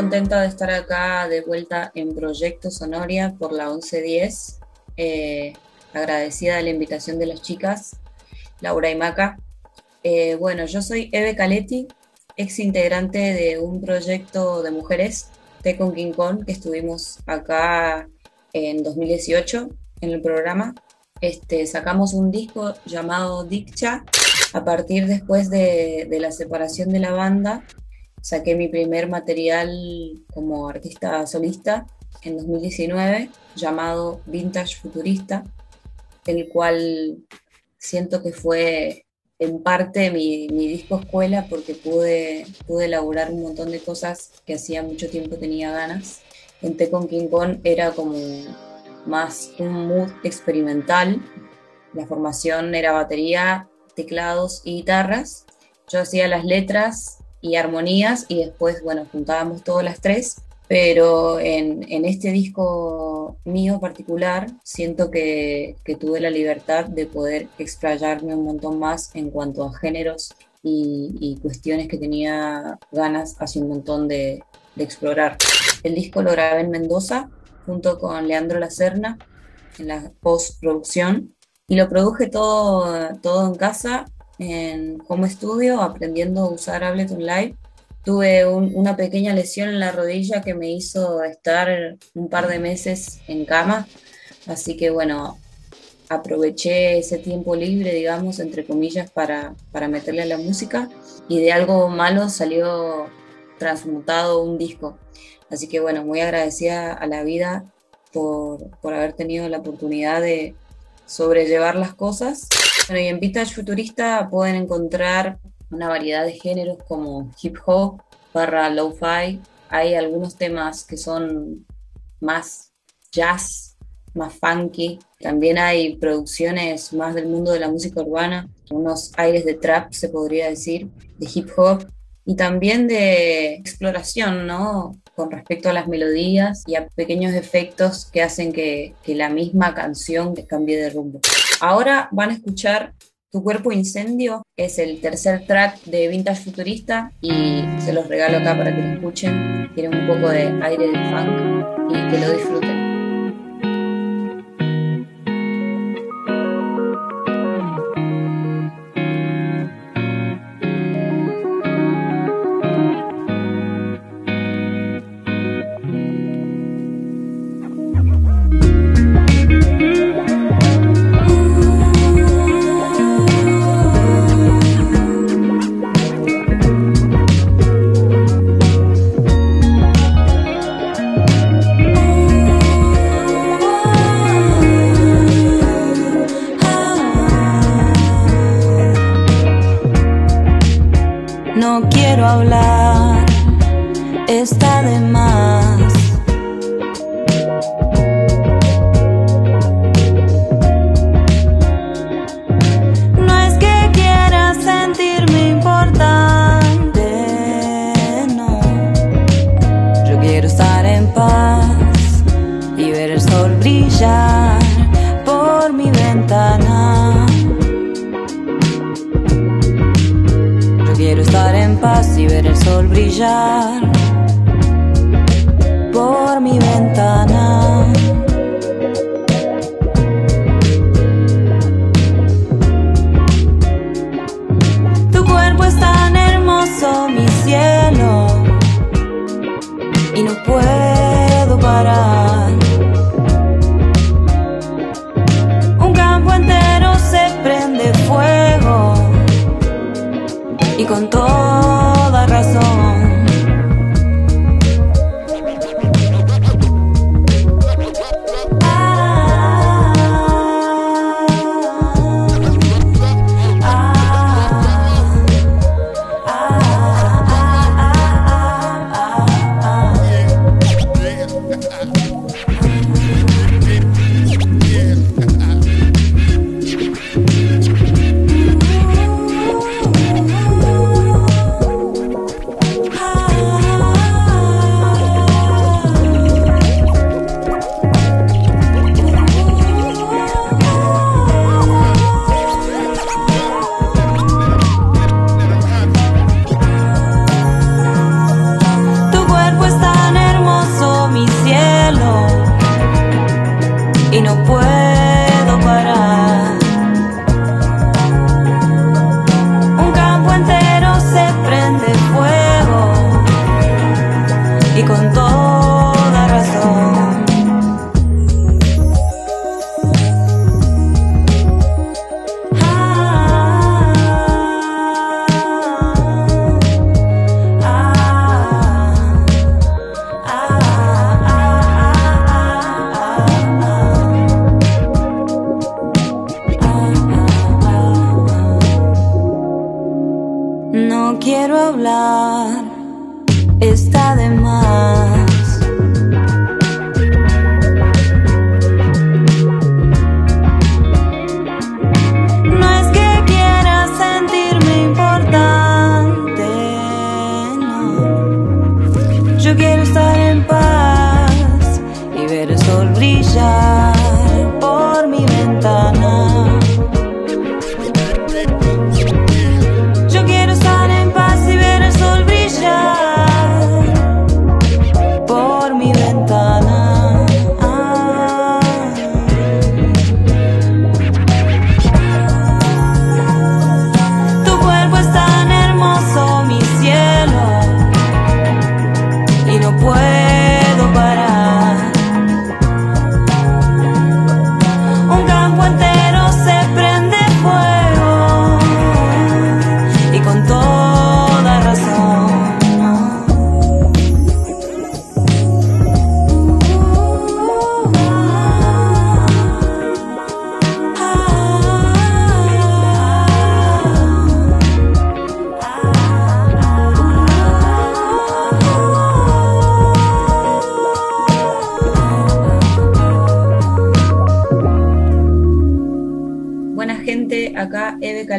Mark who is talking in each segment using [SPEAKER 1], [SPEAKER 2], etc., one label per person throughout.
[SPEAKER 1] contenta de estar acá de vuelta en Proyecto Sonoria por la 1110. Eh, agradecida de la invitación de las chicas, Laura y Maca. Eh, bueno, yo soy Eve Caletti, ex integrante de un proyecto de mujeres, Te con King Kong, que estuvimos acá en 2018 en el programa. Este, sacamos un disco llamado Diccha. A partir después de, de la separación de la banda, saqué mi primer material como artista solista en 2019 llamado Vintage Futurista, el cual siento que fue en parte mi, mi, disco escuela porque pude, pude elaborar un montón de cosas que hacía mucho tiempo tenía ganas. En T con King Kong era como más un mood experimental. La formación era batería, teclados y guitarras. Yo hacía las letras y armonías y después, bueno, juntábamos todas las tres. Pero en, en este disco mío particular siento que, que, tuve la libertad de poder explayarme un montón más en cuanto a géneros y, cuestiones que tenía ganas hace un montón de, de explorar. El disco lo grabé en Mendoza junto con Leandro Lacerna en la postproducción y lo produje todo, todo en casa en home studio aprendiendo a usar Ableton Live. Tuve un, una pequeña lesión en la rodilla que me hizo estar un par de meses en cama, así que bueno, aproveché ese tiempo libre, digamos, entre comillas, para, para meterle a la música y de algo malo salió transmutado un disco. Así que bueno, muy agradecida a la vida por, por haber tenido la oportunidad de sobrellevar las cosas bueno, y en Vintage Futurista pueden encontrar una variedad de géneros como hip hop, barra lo-fi. Hay algunos temas que son más jazz, más funky. También hay producciones más del mundo de la música urbana, unos aires de trap, se podría decir, de hip hop y también de exploración, ¿no? Con respecto a las melodías y a pequeños efectos que hacen que, la misma canción cambie de rumbo. Ahora van a escuchar Tu cuerpo incendio, es el tercer track de Vintage Futurista y se los regalo acá para que lo escuchen. Tiene un poco de aire de funk y que lo disfruten. no quiero hablar, está de más. Quiero estar en paz y ver el sol brillar por mi ventana. con
[SPEAKER 2] todo. conjuguer le sale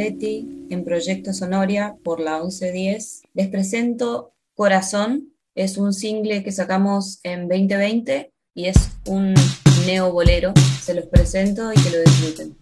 [SPEAKER 2] En Proyecto Sonoria por la 1110. Les presento Corazón, es un single que sacamos en 2020 y es un neobolero. Se los presento y que lo disfruten.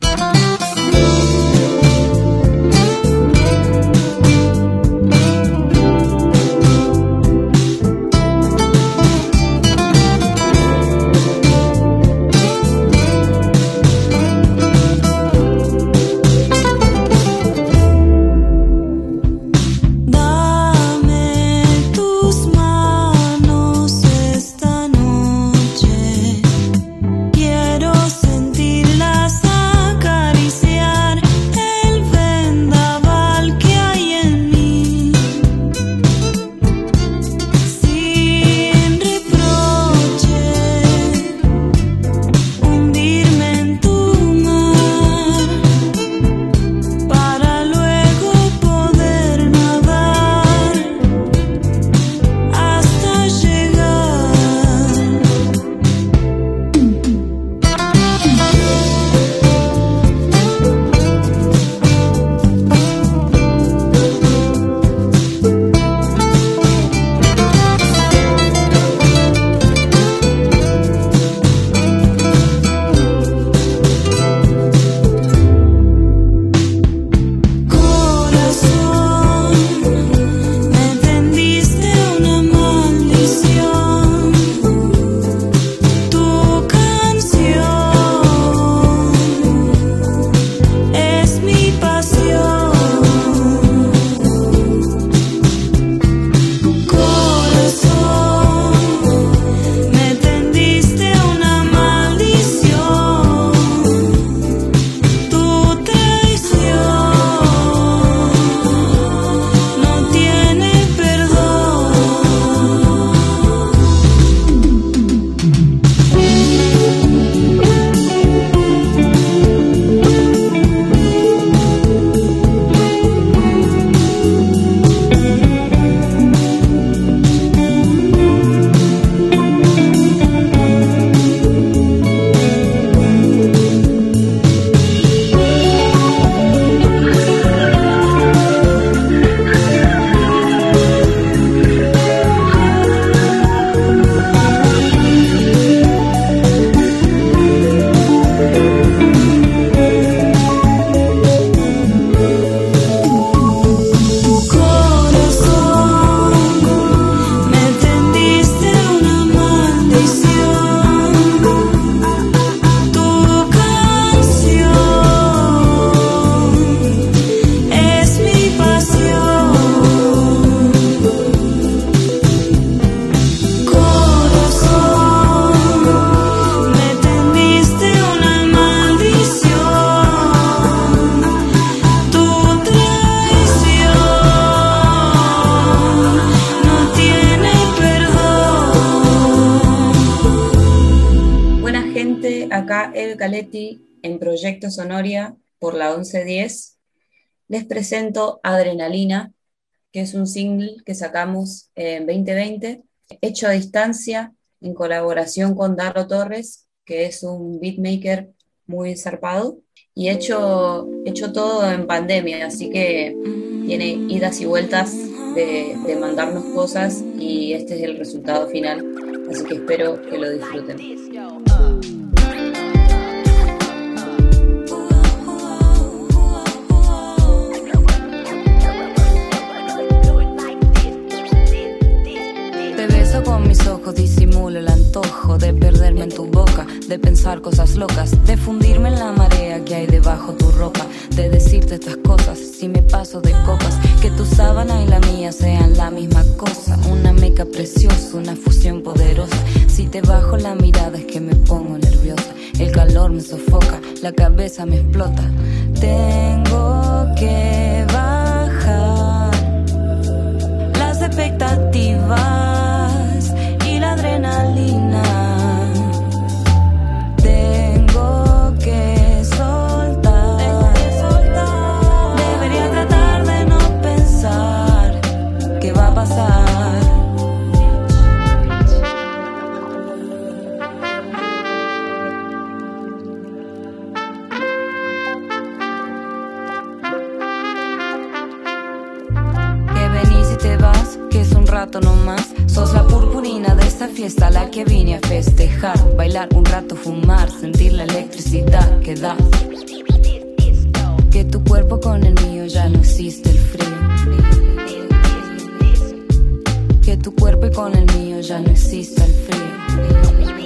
[SPEAKER 1] En
[SPEAKER 2] Proyecto Sonoria por la 1110, les presento Adrenalina,
[SPEAKER 1] que es un single que sacamos en 2020, hecho a distancia en colaboración con Darro Torres, que es un beatmaker muy zarpado, y hecho, hecho todo en pandemia, así que tiene idas y vueltas de, de mandarnos cosas y este es el resultado final, así que espero que lo disfruten.
[SPEAKER 2] De pensar cosas locas, de fundirme en la marea que hay debajo tu ropa, de decirte estas cosas si me paso de copas, que tu sábana y la mía sean la misma cosa, una meca preciosa, una fusión poderosa. Si te bajo la mirada es que me pongo nerviosa, el calor me sofoca, la cabeza me explota. Tengo que bajar las expectativas esta fiesta, la que vine a festejar. Bailar un rato, fumar, sentir la electricidad que da. Que tu cuerpo con el mío ya no existe el frío. Que tu cuerpo y con el mío ya no existe el frío.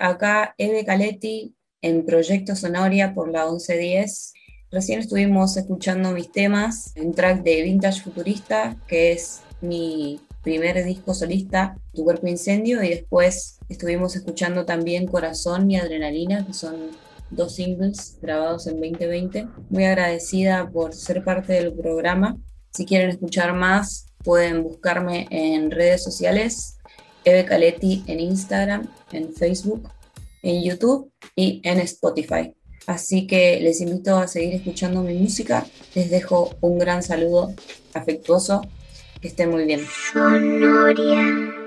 [SPEAKER 1] Acá Eve Caletti en Proyecto Sonoria por la 1110. Recién estuvimos escuchando mis temas, un track de Vintage Futurista, que es mi primer disco solista, Tu Cuerpo Incendio, y después estuvimos escuchando también Corazón y Adrenalina, que son dos singles grabados en 2020. Muy agradecida por ser parte del programa. Si quieren escuchar más, pueden buscarme en redes sociales, Eve Caletti en Instagram, en Facebook en YouTube y en Spotify. Así que les invito a seguir escuchando mi música. Les dejo un gran saludo afectuoso. Que estén muy bien. Sonoria.